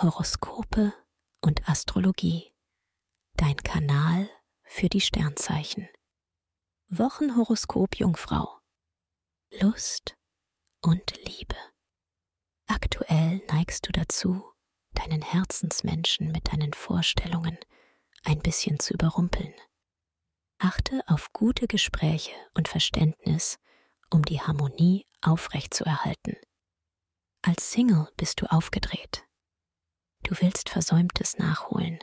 Horoskope und Astrologie. Dein Kanal für die Sternzeichen. Wochenhoroskop Jungfrau. Lust und Liebe. Aktuell neigst du dazu, deinen Herzensmenschen mit deinen Vorstellungen ein bisschen zu überrumpeln. Achte auf gute Gespräche und Verständnis, um die Harmonie aufrechtzuerhalten. Als Single bist du aufgedreht. Du willst Versäumtes nachholen,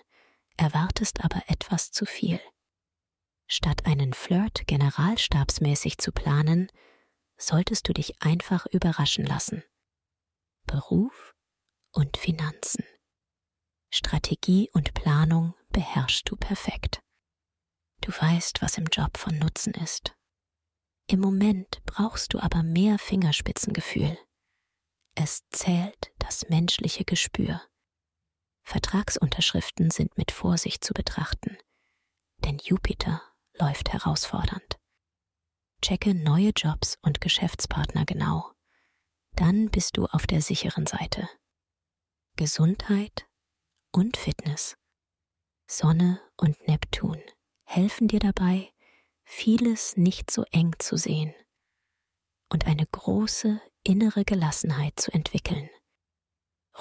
erwartest aber etwas zu viel. Statt einen Flirt generalstabsmäßig zu planen, solltest du dich einfach überraschen lassen. Beruf und Finanzen. Strategie und Planung beherrschst du perfekt. Du weißt, was im Job von Nutzen ist. Im Moment brauchst du aber mehr Fingerspitzengefühl. Es zählt das menschliche Gespür. Vertragsunterschriften sind mit Vorsicht zu betrachten, denn Jupiter läuft herausfordernd. Checke neue Jobs und Geschäftspartner genau. Dann bist du auf der sicheren Seite. Gesundheit und Fitness. Sonne und Neptun helfen dir dabei, vieles nicht so eng zu sehen und eine große innere Gelassenheit zu entwickeln.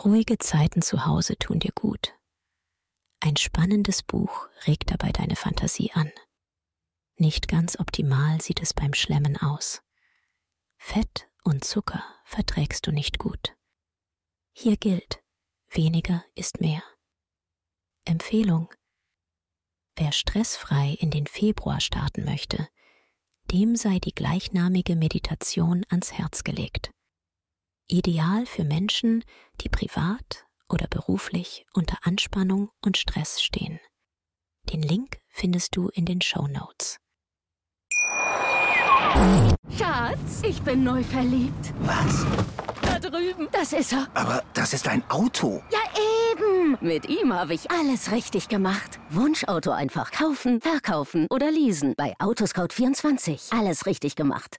Ruhige Zeiten zu Hause tun dir gut. Ein spannendes Buch regt dabei deine Fantasie an. Nicht ganz optimal sieht es beim Schlemmen aus. Fett und Zucker verträgst du nicht gut. Hier gilt, weniger ist mehr. Empfehlung. Wer stressfrei in den Februar starten möchte, dem sei die gleichnamige Meditation ans Herz gelegt. Ideal für Menschen, die privat oder beruflich unter Anspannung und Stress stehen. Den Link findest du in den Show Notes. Schatz, ich bin neu verliebt. Was? Da drüben. Das ist er. Aber das ist ein Auto. Ja, eben. Mit ihm habe ich alles richtig gemacht. Wunschauto einfach kaufen, verkaufen oder leasen. Bei Autoscout24. Alles richtig gemacht.